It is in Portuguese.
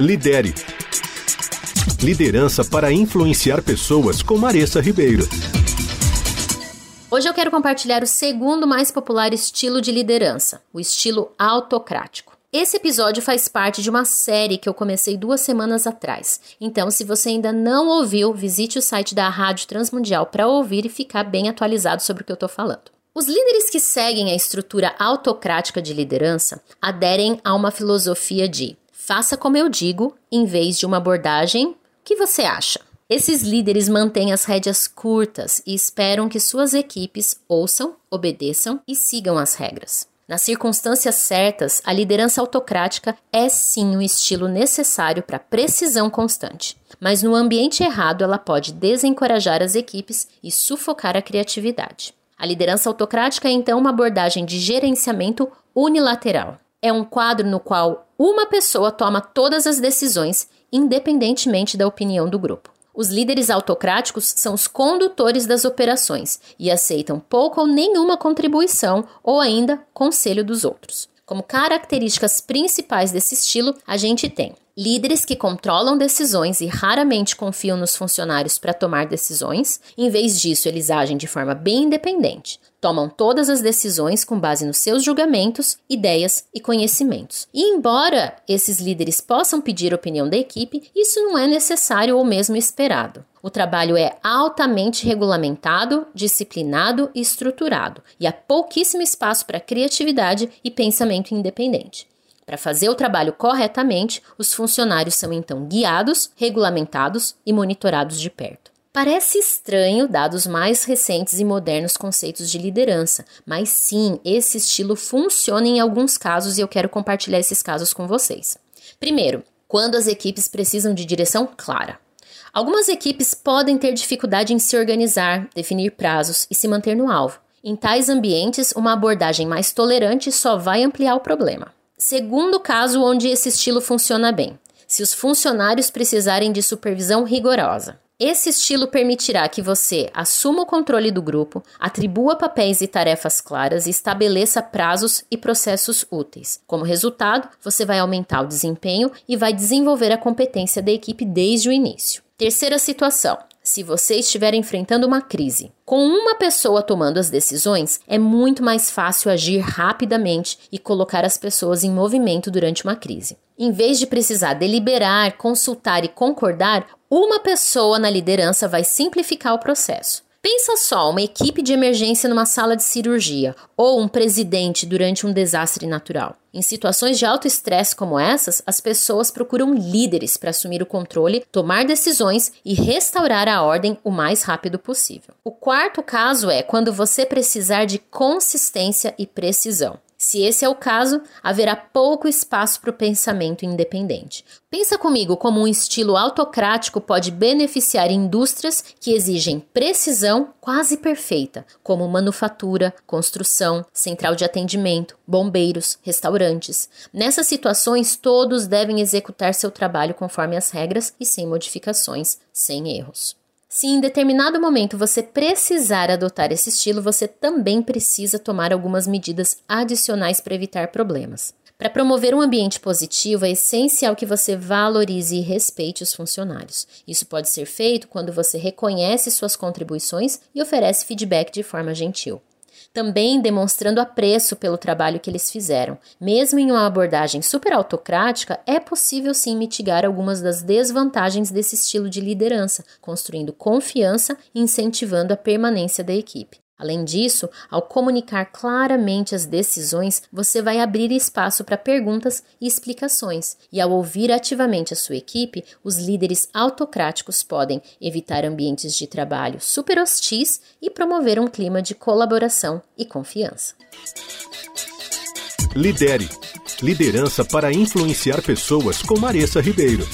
Lidere. Liderança para influenciar pessoas com Maressa Ribeiro. Hoje eu quero compartilhar o segundo mais popular estilo de liderança, o estilo autocrático. Esse episódio faz parte de uma série que eu comecei duas semanas atrás. Então, se você ainda não ouviu, visite o site da Rádio Transmundial para ouvir e ficar bem atualizado sobre o que eu estou falando. Os líderes que seguem a estrutura autocrática de liderança aderem a uma filosofia de faça como eu digo, em vez de uma abordagem que você acha? Esses líderes mantêm as rédeas curtas e esperam que suas equipes ouçam, obedeçam e sigam as regras. Nas circunstâncias certas, a liderança autocrática é sim um estilo necessário para precisão constante, mas no ambiente errado ela pode desencorajar as equipes e sufocar a criatividade. A liderança autocrática é então uma abordagem de gerenciamento unilateral. É um quadro no qual uma pessoa toma todas as decisões independentemente da opinião do grupo. Os líderes autocráticos são os condutores das operações e aceitam pouca ou nenhuma contribuição ou ainda conselho dos outros. Como características principais desse estilo, a gente tem líderes que controlam decisões e raramente confiam nos funcionários para tomar decisões, em vez disso, eles agem de forma bem independente tomam todas as decisões com base nos seus julgamentos, ideias e conhecimentos. E embora esses líderes possam pedir opinião da equipe, isso não é necessário ou mesmo esperado. O trabalho é altamente regulamentado, disciplinado e estruturado, e há pouquíssimo espaço para criatividade e pensamento independente. Para fazer o trabalho corretamente, os funcionários são então guiados, regulamentados e monitorados de perto. Parece estranho, dados mais recentes e modernos conceitos de liderança, mas sim, esse estilo funciona em alguns casos e eu quero compartilhar esses casos com vocês. Primeiro, quando as equipes precisam de direção clara. Algumas equipes podem ter dificuldade em se organizar, definir prazos e se manter no alvo. Em tais ambientes, uma abordagem mais tolerante só vai ampliar o problema. Segundo caso onde esse estilo funciona bem, se os funcionários precisarem de supervisão rigorosa. Esse estilo permitirá que você assuma o controle do grupo, atribua papéis e tarefas claras e estabeleça prazos e processos úteis. Como resultado, você vai aumentar o desempenho e vai desenvolver a competência da equipe desde o início. Terceira situação: se você estiver enfrentando uma crise. Com uma pessoa tomando as decisões, é muito mais fácil agir rapidamente e colocar as pessoas em movimento durante uma crise. Em vez de precisar deliberar, consultar e concordar, uma pessoa na liderança vai simplificar o processo. Pensa só, uma equipe de emergência numa sala de cirurgia ou um presidente durante um desastre natural. Em situações de alto estresse como essas, as pessoas procuram líderes para assumir o controle, tomar decisões e restaurar a ordem o mais rápido possível. O quarto caso é quando você precisar de consistência e precisão. Se esse é o caso, haverá pouco espaço para o pensamento independente. Pensa comigo como um estilo autocrático pode beneficiar indústrias que exigem precisão quase perfeita, como manufatura, construção, central de atendimento, bombeiros, restaurantes. Nessas situações, todos devem executar seu trabalho conforme as regras e sem modificações, sem erros. Se em determinado momento você precisar adotar esse estilo, você também precisa tomar algumas medidas adicionais para evitar problemas. Para promover um ambiente positivo, é essencial que você valorize e respeite os funcionários. Isso pode ser feito quando você reconhece suas contribuições e oferece feedback de forma gentil também demonstrando apreço pelo trabalho que eles fizeram. Mesmo em uma abordagem super autocrática, é possível sim mitigar algumas das desvantagens desse estilo de liderança, construindo confiança e incentivando a permanência da equipe. Além disso, ao comunicar claramente as decisões, você vai abrir espaço para perguntas e explicações, e ao ouvir ativamente a sua equipe, os líderes autocráticos podem evitar ambientes de trabalho super hostis e promover um clima de colaboração e confiança. Lidere liderança para influenciar pessoas com Maressa Ribeiro.